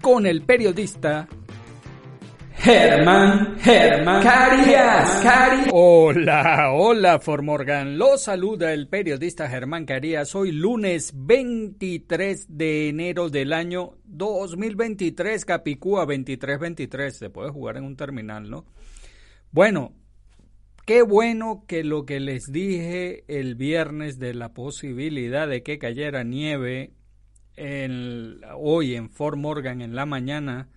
con el periodista Germán, Germán Carías, Carías. Hola, hola Formorgan. Lo saluda el periodista Germán Carías. Hoy lunes 23 de enero del año 2023, Capicúa 2323. Se puede jugar en un terminal, ¿no? Bueno, qué bueno que lo que les dije el viernes de la posibilidad de que cayera nieve en, hoy en Fort Morgan en la mañana,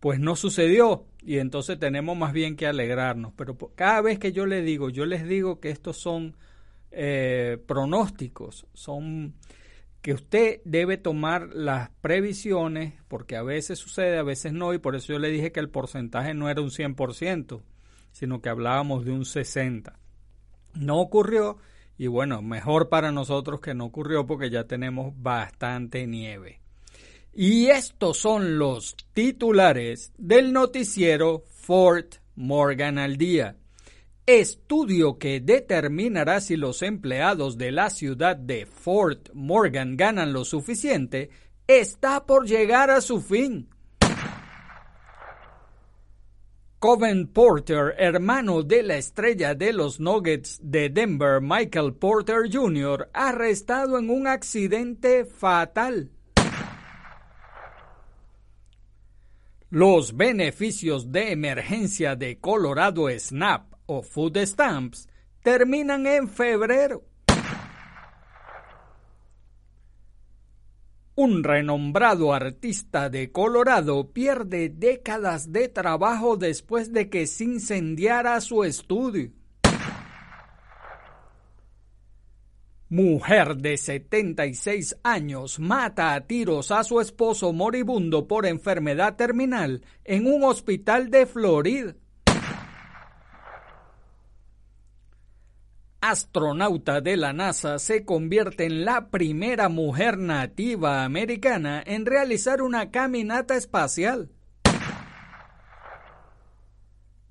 pues no sucedió y entonces tenemos más bien que alegrarnos. Pero cada vez que yo les digo, yo les digo que estos son eh, pronósticos, son que usted debe tomar las previsiones, porque a veces sucede, a veces no, y por eso yo le dije que el porcentaje no era un 100%, sino que hablábamos de un 60%. No ocurrió, y bueno, mejor para nosotros que no ocurrió porque ya tenemos bastante nieve. Y estos son los titulares del noticiero Fort Morgan al día. Estudio que determinará si los empleados de la ciudad de Fort Morgan ganan lo suficiente está por llegar a su fin. Coven Porter, hermano de la estrella de los Nuggets de Denver, Michael Porter Jr., arrestado en un accidente fatal. Los beneficios de emergencia de Colorado SNAP o Food Stamps terminan en febrero. Un renombrado artista de Colorado pierde décadas de trabajo después de que se incendiara su estudio. Mujer de 76 años mata a tiros a su esposo moribundo por enfermedad terminal en un hospital de Florida. Astronauta de la NASA, se convierte en la primera mujer nativa americana en realizar una caminata espacial.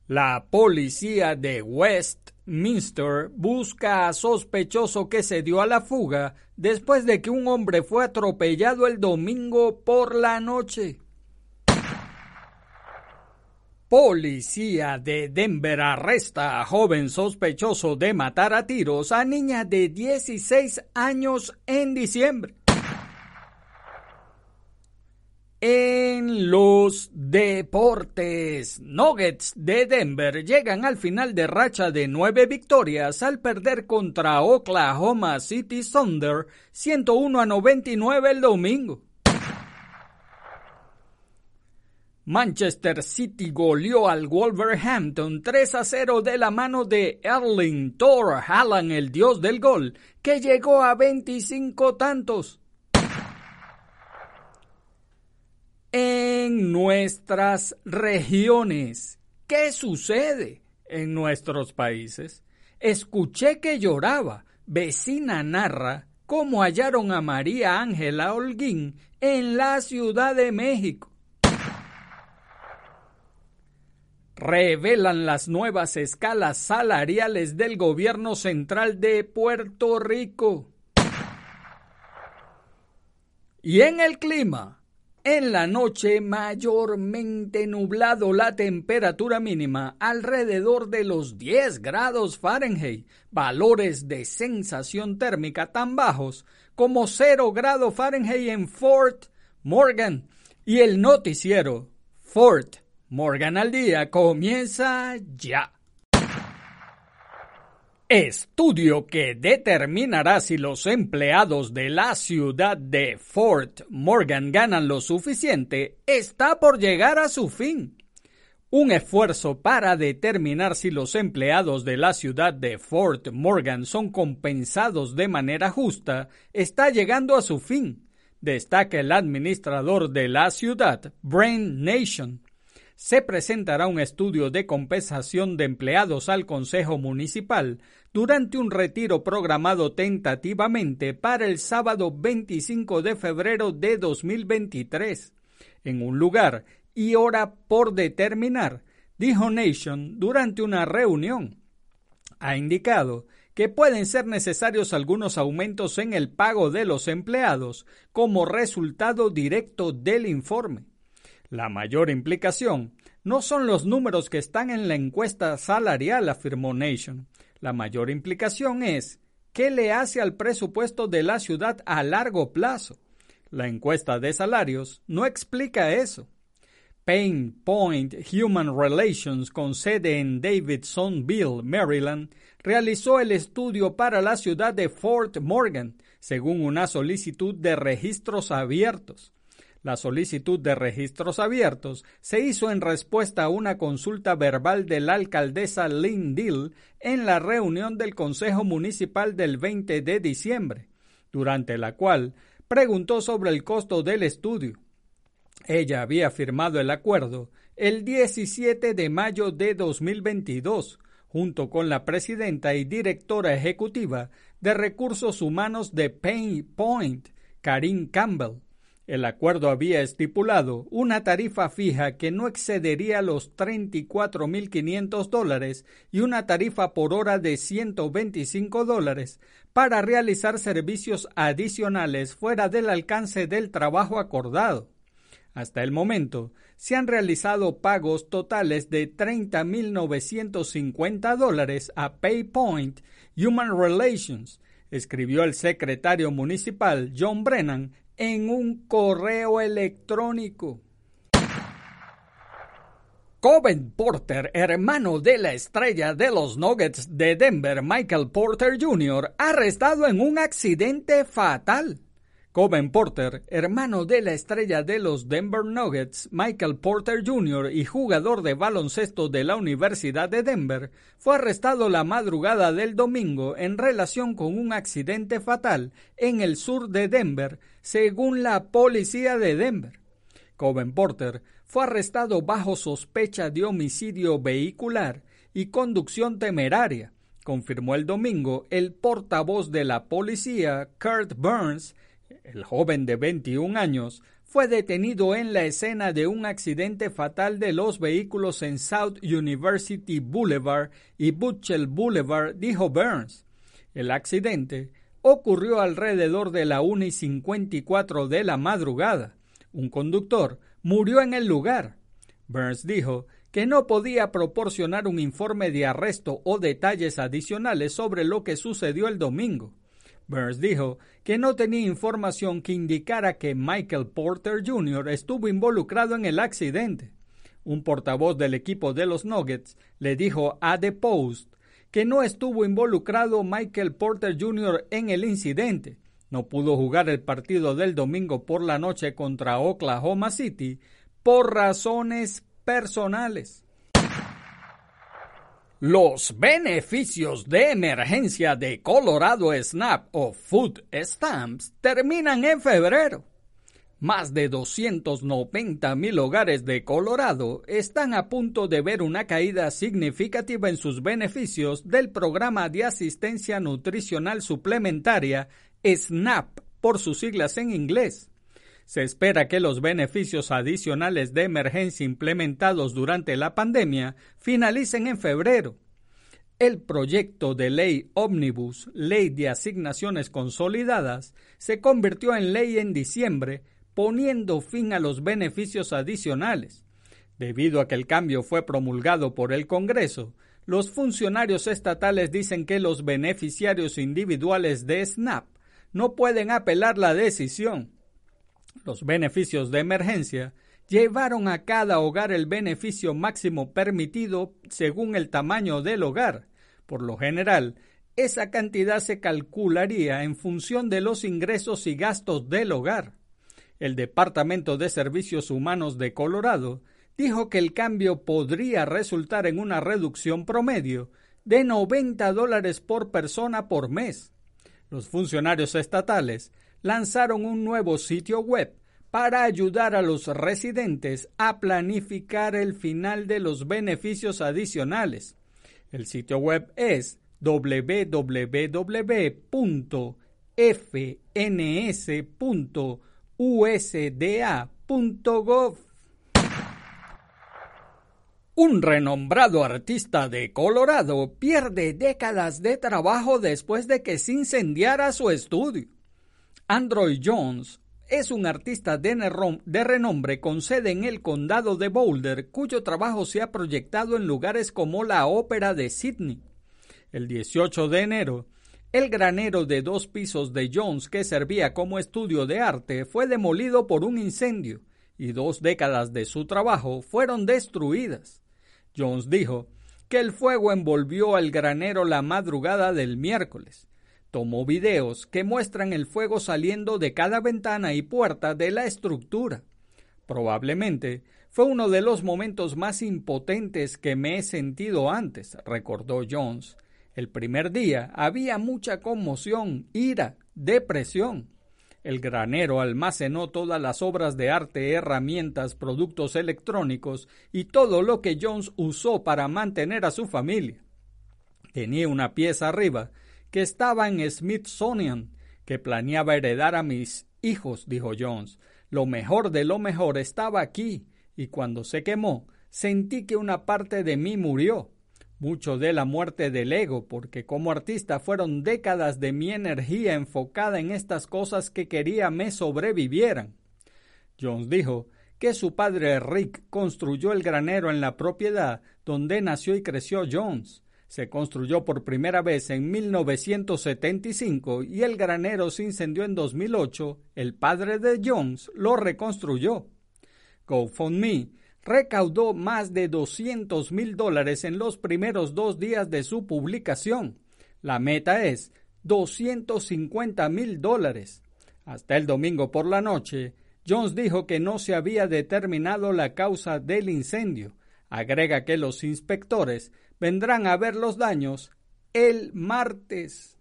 La policía de Westminster busca a sospechoso que se dio a la fuga después de que un hombre fue atropellado el domingo por la noche. Policía de Denver arresta a joven sospechoso de matar a tiros a niña de 16 años en diciembre. En los deportes, Nuggets de Denver llegan al final de racha de nueve victorias al perder contra Oklahoma City Thunder 101 a 99 el domingo. Manchester City goleó al Wolverhampton 3 a 0 de la mano de Erling Thor Haaland, el dios del gol, que llegó a 25 tantos. En nuestras regiones, ¿qué sucede en nuestros países? Escuché que lloraba. Vecina narra cómo hallaron a María Ángela Holguín en la Ciudad de México. Revelan las nuevas escalas salariales del gobierno central de Puerto Rico. Y en el clima, en la noche mayormente nublado la temperatura mínima alrededor de los 10 grados Fahrenheit, valores de sensación térmica tan bajos como 0 grados Fahrenheit en Fort Morgan y el noticiero Fort Morgan al día comienza ya. Estudio que determinará si los empleados de la ciudad de Fort Morgan ganan lo suficiente está por llegar a su fin. Un esfuerzo para determinar si los empleados de la ciudad de Fort Morgan son compensados de manera justa está llegando a su fin, destaca el administrador de la ciudad, Brain Nation se presentará un estudio de compensación de empleados al Consejo Municipal durante un retiro programado tentativamente para el sábado 25 de febrero de 2023, en un lugar y hora por determinar, dijo Nation durante una reunión. Ha indicado que pueden ser necesarios algunos aumentos en el pago de los empleados como resultado directo del informe. La mayor implicación no son los números que están en la encuesta salarial, afirmó Nation. La mayor implicación es qué le hace al presupuesto de la ciudad a largo plazo. La encuesta de salarios no explica eso. Payne Point Human Relations, con sede en Davidsonville, Maryland, realizó el estudio para la ciudad de Fort Morgan, según una solicitud de registros abiertos. La solicitud de registros abiertos se hizo en respuesta a una consulta verbal de la alcaldesa Lynn Dill en la reunión del Consejo Municipal del 20 de diciembre, durante la cual preguntó sobre el costo del estudio. Ella había firmado el acuerdo el 17 de mayo de 2022, junto con la presidenta y directora ejecutiva de recursos humanos de Payne Point, Karin Campbell. El acuerdo había estipulado una tarifa fija que no excedería los 34.500 dólares y una tarifa por hora de 125 dólares para realizar servicios adicionales fuera del alcance del trabajo acordado. Hasta el momento, se han realizado pagos totales de 30.950 dólares a PayPoint Human Relations, escribió el secretario municipal John Brennan en un correo electrónico. Coben Porter, hermano de la estrella de los Nuggets de Denver, Michael Porter Jr., arrestado en un accidente fatal. Coben Porter, hermano de la estrella de los Denver Nuggets, Michael Porter Jr. y jugador de baloncesto de la Universidad de Denver, fue arrestado la madrugada del domingo en relación con un accidente fatal en el sur de Denver, según la policía de Denver. Coben Porter fue arrestado bajo sospecha de homicidio vehicular y conducción temeraria, confirmó el domingo el portavoz de la policía, Kurt Burns, el joven de 21 años fue detenido en la escena de un accidente fatal de los vehículos en South University Boulevard y Butchell Boulevard, dijo Burns. El accidente ocurrió alrededor de la 1 y 54 de la madrugada. Un conductor murió en el lugar. Burns dijo que no podía proporcionar un informe de arresto o detalles adicionales sobre lo que sucedió el domingo. Burns dijo que no tenía información que indicara que Michael Porter Jr. estuvo involucrado en el accidente. Un portavoz del equipo de los Nuggets le dijo a The Post que no estuvo involucrado Michael Porter Jr. en el incidente. No pudo jugar el partido del domingo por la noche contra Oklahoma City por razones personales. Los beneficios de emergencia de Colorado Snap o Food Stamps terminan en febrero. Más de 290 mil hogares de Colorado están a punto de ver una caída significativa en sus beneficios del programa de asistencia nutricional suplementaria SNAP por sus siglas en inglés. Se espera que los beneficios adicionales de emergencia implementados durante la pandemia finalicen en febrero. El proyecto de ley Omnibus, Ley de Asignaciones Consolidadas, se convirtió en ley en diciembre, poniendo fin a los beneficios adicionales. Debido a que el cambio fue promulgado por el Congreso, los funcionarios estatales dicen que los beneficiarios individuales de SNAP no pueden apelar la decisión. Los beneficios de emergencia llevaron a cada hogar el beneficio máximo permitido según el tamaño del hogar. Por lo general, esa cantidad se calcularía en función de los ingresos y gastos del hogar. El Departamento de Servicios Humanos de Colorado dijo que el cambio podría resultar en una reducción promedio de 90 dólares por persona por mes. Los funcionarios estatales lanzaron un nuevo sitio web para ayudar a los residentes a planificar el final de los beneficios adicionales. El sitio web es www.fns.usda.gov. Un renombrado artista de Colorado pierde décadas de trabajo después de que se incendiara su estudio. Android Jones es un artista de, renombre con sede en el condado de Boulder, cuyo trabajo se ha proyectado en lugares como la Ópera de Sydney. El 18 de enero, el granero de dos pisos de Jones que servía como estudio de arte fue demolido por un incendio y dos décadas de su trabajo fueron destruidas. Jones dijo que el fuego envolvió al granero la madrugada del miércoles. Tomó videos que muestran el fuego saliendo de cada ventana y puerta de la estructura. Probablemente fue uno de los momentos más impotentes que me he sentido antes, recordó Jones. El primer día había mucha conmoción, ira, depresión. El granero almacenó todas las obras de arte, herramientas, productos electrónicos y todo lo que Jones usó para mantener a su familia. Tenía una pieza arriba que estaba en Smithsonian, que planeaba heredar a mis hijos, dijo Jones. Lo mejor de lo mejor estaba aquí, y cuando se quemó, sentí que una parte de mí murió mucho de la muerte del ego, porque como artista fueron décadas de mi energía enfocada en estas cosas que quería me sobrevivieran. Jones dijo que su padre Rick construyó el granero en la propiedad donde nació y creció Jones. Se construyó por primera vez en 1975 y el granero se incendió en 2008. El padre de Jones lo reconstruyó. GoFundMe recaudó más de 200 mil dólares en los primeros dos días de su publicación. La meta es 250 mil dólares. Hasta el domingo por la noche, Jones dijo que no se había determinado la causa del incendio. Agrega que los inspectores vendrán a ver los daños el martes.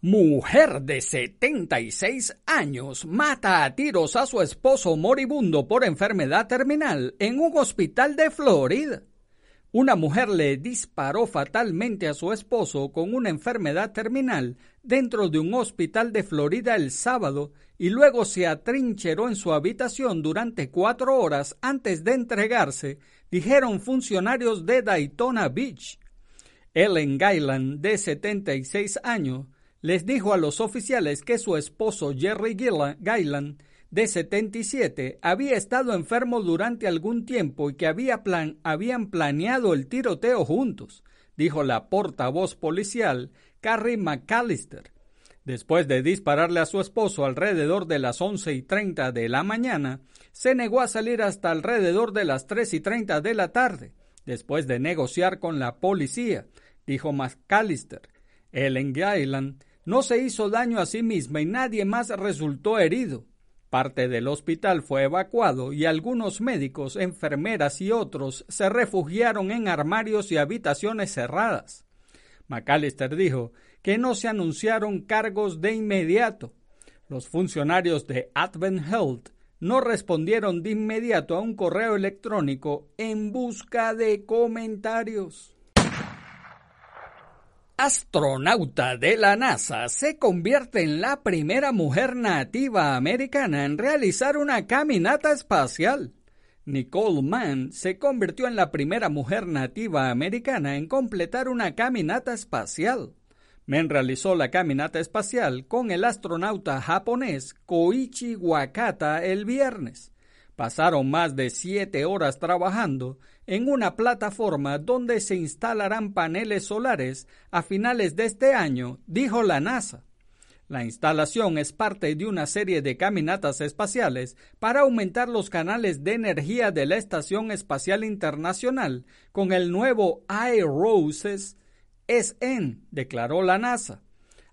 Mujer de 76 años mata a tiros a su esposo moribundo por enfermedad terminal en un hospital de Florida. Una mujer le disparó fatalmente a su esposo con una enfermedad terminal dentro de un hospital de Florida el sábado y luego se atrincheró en su habitación durante cuatro horas antes de entregarse, dijeron funcionarios de Daytona Beach. Ellen Gailand, de 76 años, les dijo a los oficiales que su esposo Jerry Gailand, de 77, había estado enfermo durante algún tiempo y que había plan habían planeado el tiroteo juntos, dijo la portavoz policial Carrie McAllister. Después de dispararle a su esposo alrededor de las once y treinta de la mañana, se negó a salir hasta alrededor de las tres y treinta de la tarde, después de negociar con la policía, dijo McAllister. Ellen Gailand no se hizo daño a sí misma y nadie más resultó herido. Parte del hospital fue evacuado y algunos médicos, enfermeras y otros se refugiaron en armarios y habitaciones cerradas. McAllister dijo que no se anunciaron cargos de inmediato. Los funcionarios de Advent Health no respondieron de inmediato a un correo electrónico en busca de comentarios astronauta de la NASA, se convierte en la primera mujer nativa americana en realizar una caminata espacial. Nicole Mann se convirtió en la primera mujer nativa americana en completar una caminata espacial. Mann realizó la caminata espacial con el astronauta japonés Koichi Wakata el viernes. Pasaron más de siete horas trabajando en una plataforma donde se instalarán paneles solares a finales de este año, dijo la NASA. La instalación es parte de una serie de caminatas espaciales para aumentar los canales de energía de la Estación Espacial Internacional con el nuevo iRoses SN, declaró la NASA.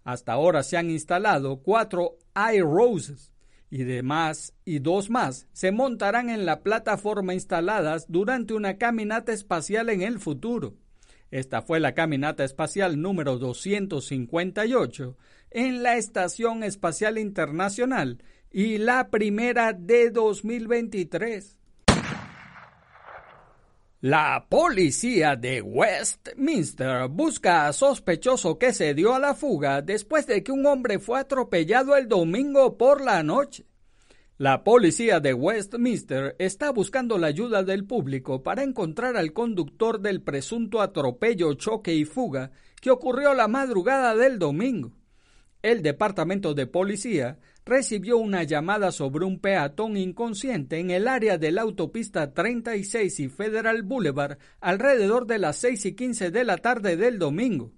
Hasta ahora se han instalado cuatro iRoses y demás y dos más se montarán en la plataforma instaladas durante una caminata espacial en el futuro. Esta fue la caminata espacial número 258 en la Estación Espacial Internacional y la primera de 2023. La policía de Westminster busca a sospechoso que se dio a la fuga después de que un hombre fue atropellado el domingo por la noche. La policía de Westminster está buscando la ayuda del público para encontrar al conductor del presunto atropello, choque y fuga que ocurrió la madrugada del domingo. El departamento de policía recibió una llamada sobre un peatón inconsciente en el área de la autopista 36 y Federal Boulevard alrededor de las 6 y 15 de la tarde del domingo.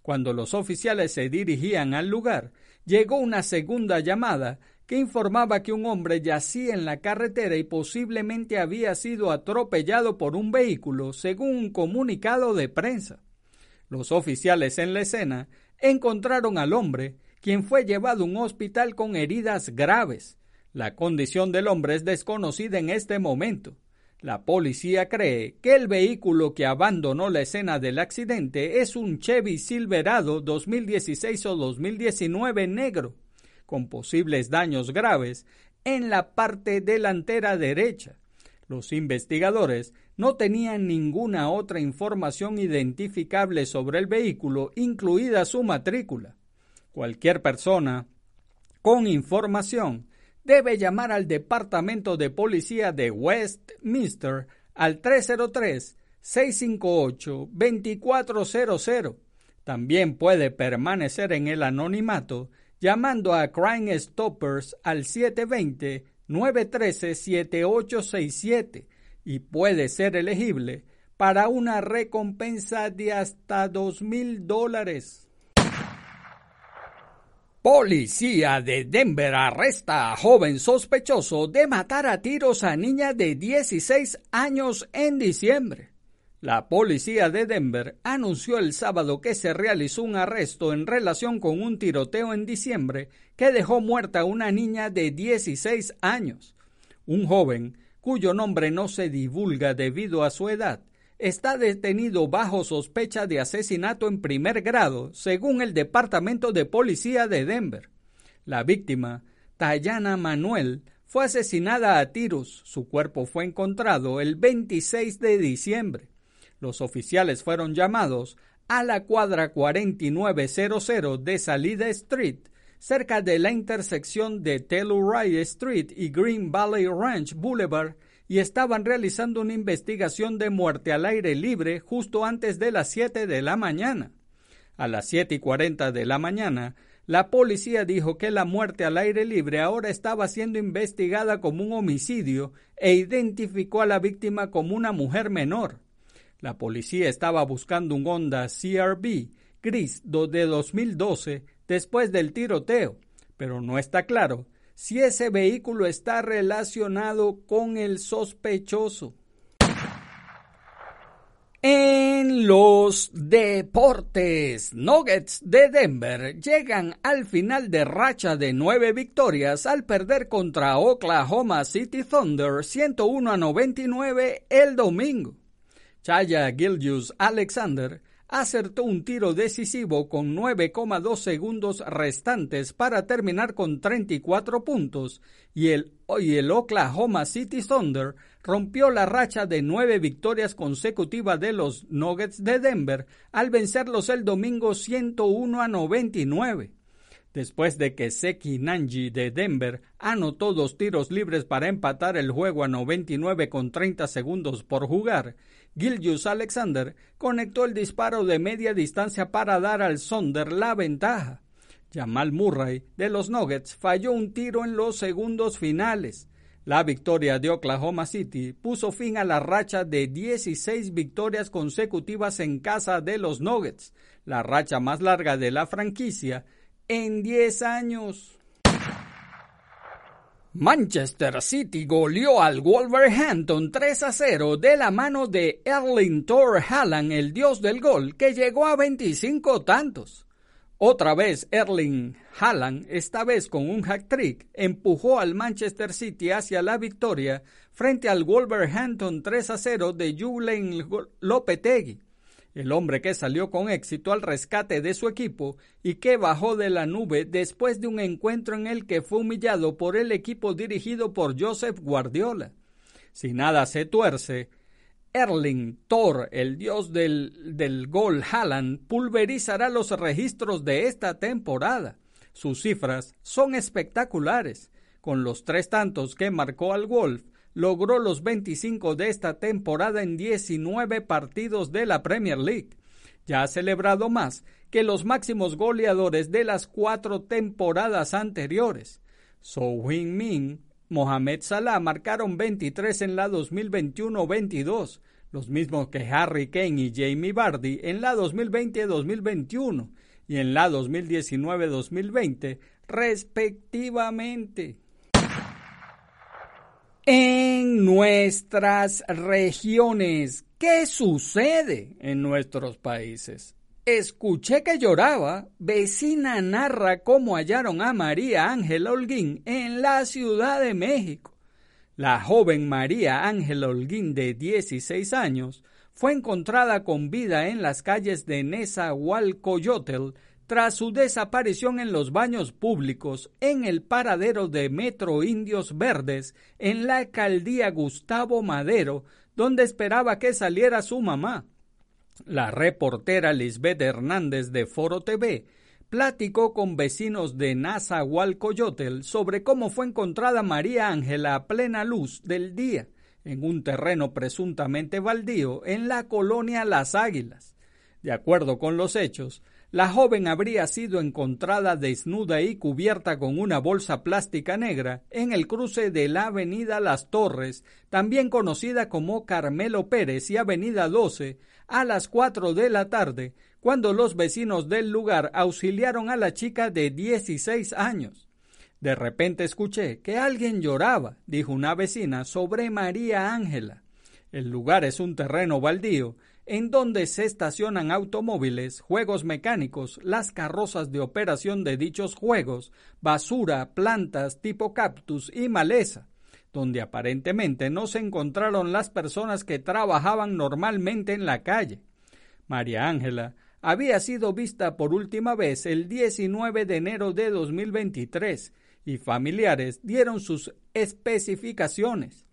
Cuando los oficiales se dirigían al lugar, llegó una segunda llamada que informaba que un hombre yacía en la carretera y posiblemente había sido atropellado por un vehículo, según un comunicado de prensa. Los oficiales en la escena encontraron al hombre quien fue llevado a un hospital con heridas graves. La condición del hombre es desconocida en este momento. La policía cree que el vehículo que abandonó la escena del accidente es un Chevy Silverado 2016 o 2019 negro, con posibles daños graves en la parte delantera derecha. Los investigadores no tenían ninguna otra información identificable sobre el vehículo, incluida su matrícula. Cualquier persona con información debe llamar al Departamento de Policía de Westminster al 303-658-2400. También puede permanecer en el anonimato llamando a Crime Stoppers al 720-913-7867 y puede ser elegible para una recompensa de hasta dos mil dólares. Policía de Denver arresta a joven sospechoso de matar a tiros a niña de 16 años en diciembre. La policía de Denver anunció el sábado que se realizó un arresto en relación con un tiroteo en diciembre que dejó muerta a una niña de 16 años. Un joven, cuyo nombre no se divulga debido a su edad, está detenido bajo sospecha de asesinato en primer grado, según el Departamento de Policía de Denver. La víctima, Tayana Manuel, fue asesinada a tiros. Su cuerpo fue encontrado el 26 de diciembre. Los oficiales fueron llamados a la cuadra 4900 de Salida Street, cerca de la intersección de Telluride Street y Green Valley Ranch Boulevard, y estaban realizando una investigación de muerte al aire libre justo antes de las 7 de la mañana. A las 7 y 40 de la mañana, la policía dijo que la muerte al aire libre ahora estaba siendo investigada como un homicidio e identificó a la víctima como una mujer menor. La policía estaba buscando un Honda CRB gris de 2012 después del tiroteo, pero no está claro si ese vehículo está relacionado con el sospechoso. En los deportes, Nuggets de Denver llegan al final de racha de nueve victorias al perder contra Oklahoma City Thunder 101 a 99 el domingo. Chaya Gilgius Alexander acertó un tiro decisivo con 9,2 segundos restantes para terminar con 34 puntos y el, el Oklahoma City Thunder rompió la racha de nueve victorias consecutivas de los Nuggets de Denver al vencerlos el domingo 101 a 99. Después de que Seki Nanji de Denver anotó dos tiros libres para empatar el juego a 99 con 30 segundos por jugar, Gilgius Alexander conectó el disparo de media distancia para dar al Sonder la ventaja. Jamal Murray de los Nuggets falló un tiro en los segundos finales. La victoria de Oklahoma City puso fin a la racha de 16 victorias consecutivas en casa de los Nuggets, la racha más larga de la franquicia en 10 años. Manchester City goleó al Wolverhampton 3 a 0 de la mano de Erling Thor Haaland, el dios del gol, que llegó a 25 tantos. Otra vez Erling Haaland, esta vez con un hat-trick, empujó al Manchester City hacia la victoria frente al Wolverhampton 3 a 0 de Julen Lopetegui el hombre que salió con éxito al rescate de su equipo y que bajó de la nube después de un encuentro en el que fue humillado por el equipo dirigido por Joseph Guardiola. Si nada se tuerce, Erling Thor, el dios del, del gol Haaland, pulverizará los registros de esta temporada. Sus cifras son espectaculares. Con los tres tantos que marcó al Wolf, logró los 25 de esta temporada en 19 partidos de la Premier League. Ya ha celebrado más que los máximos goleadores de las cuatro temporadas anteriores. So Min, Mohamed Salah marcaron 23 en la 2021-22, los mismos que Harry Kane y Jamie Vardy en la 2020-2021 y en la 2019-2020, respectivamente en nuestras regiones. ¿Qué sucede en nuestros países? Escuché que lloraba. Vecina narra cómo hallaron a María Ángela Holguín en la Ciudad de México. La joven María Ángela Holguín de 16 años fue encontrada con vida en las calles de Nezahualcóyotl tras su desaparición en los baños públicos en el paradero de Metro Indios Verdes en la alcaldía Gustavo Madero, donde esperaba que saliera su mamá. La reportera Lisbeth Hernández de Foro TV platicó con vecinos de Nazahualcoyotl sobre cómo fue encontrada María Ángela a plena luz del día en un terreno presuntamente baldío en la colonia Las Águilas. De acuerdo con los hechos, la joven habría sido encontrada desnuda y cubierta con una bolsa plástica negra en el cruce de la Avenida Las Torres, también conocida como Carmelo Pérez y Avenida 12, a las 4 de la tarde, cuando los vecinos del lugar auxiliaron a la chica de 16 años. De repente escuché que alguien lloraba, dijo una vecina, sobre María Ángela. El lugar es un terreno baldío en donde se estacionan automóviles, juegos mecánicos, las carrozas de operación de dichos juegos, basura, plantas tipo cactus y maleza, donde aparentemente no se encontraron las personas que trabajaban normalmente en la calle. María Ángela había sido vista por última vez el 19 de enero de 2023 y familiares dieron sus especificaciones.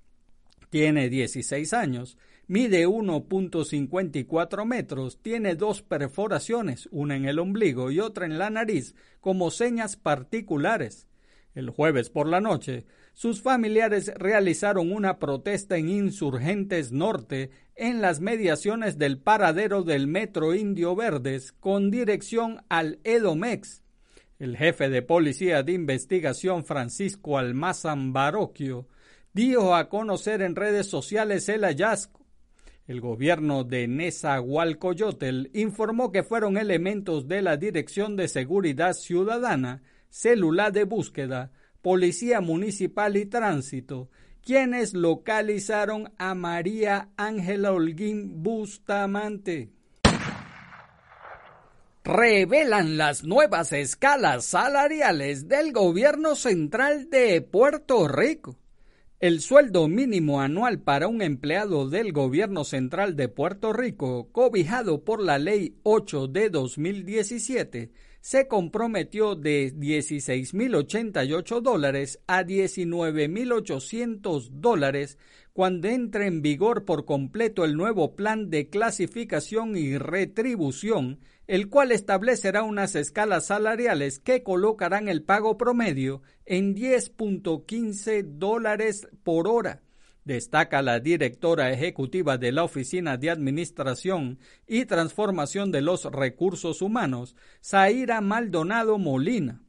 Tiene 16 años Mide 1.54 metros, tiene dos perforaciones, una en el ombligo y otra en la nariz, como señas particulares. El jueves por la noche, sus familiares realizaron una protesta en Insurgentes Norte en las mediaciones del paradero del Metro Indio Verdes con dirección al Edomex. El jefe de policía de investigación Francisco Almazán Baroquio dio a conocer en redes sociales el hallazgo el gobierno de Nezahualcóyotl informó que fueron elementos de la Dirección de Seguridad Ciudadana, Célula de Búsqueda, Policía Municipal y Tránsito, quienes localizaron a María Ángela Holguín Bustamante. Revelan las nuevas escalas salariales del gobierno central de Puerto Rico. El sueldo mínimo anual para un empleado del Gobierno Central de Puerto Rico, cobijado por la Ley 8 de 2017, se comprometió de 16.088 dólares a 19.800 dólares cuando entre en vigor por completo el nuevo plan de clasificación y retribución el cual establecerá unas escalas salariales que colocarán el pago promedio en 10.15 dólares por hora. Destaca la directora ejecutiva de la Oficina de Administración y Transformación de los Recursos Humanos, Zaira Maldonado Molina.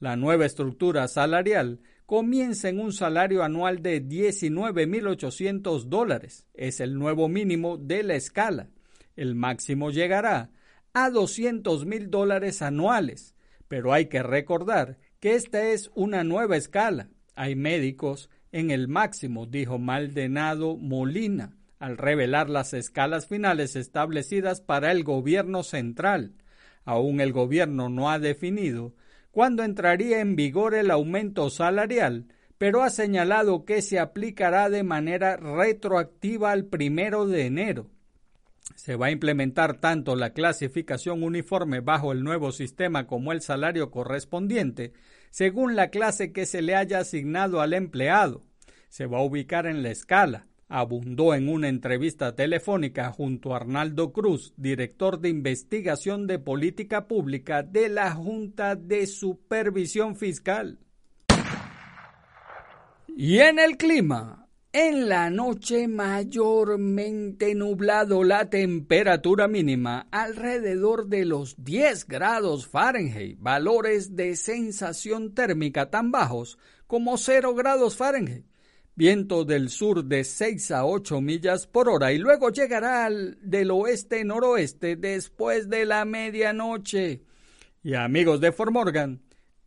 La nueva estructura salarial comienza en un salario anual de 19.800 dólares. Es el nuevo mínimo de la escala. El máximo llegará a 200 mil dólares anuales. Pero hay que recordar que esta es una nueva escala. Hay médicos en el máximo, dijo Maldonado Molina, al revelar las escalas finales establecidas para el gobierno central. Aún el gobierno no ha definido cuándo entraría en vigor el aumento salarial, pero ha señalado que se aplicará de manera retroactiva al primero de enero. Se va a implementar tanto la clasificación uniforme bajo el nuevo sistema como el salario correspondiente, según la clase que se le haya asignado al empleado. Se va a ubicar en la escala, abundó en una entrevista telefónica junto a Arnaldo Cruz, director de investigación de política pública de la Junta de Supervisión Fiscal. Y en el clima, en la noche mayormente nublado, la temperatura mínima alrededor de los 10 grados Fahrenheit, valores de sensación térmica tan bajos como 0 grados Fahrenheit. Viento del sur de 6 a 8 millas por hora y luego llegará al del oeste-noroeste después de la medianoche. Y amigos de Formorgan,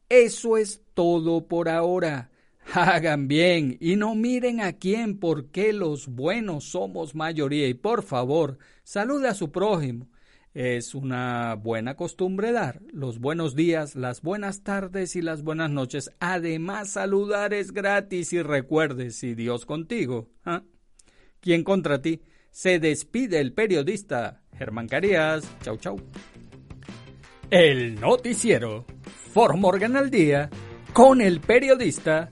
eso es todo por ahora. Hagan bien y no miren a quién porque los buenos somos mayoría y por favor salude a su prójimo. Es una buena costumbre dar los buenos días, las buenas tardes y las buenas noches. Además, saludar es gratis y recuerde, si Dios contigo, ¿ah? ¿quién contra ti? Se despide el periodista Germán Carías. Chau, chau. El noticiero Formorgan al día con el periodista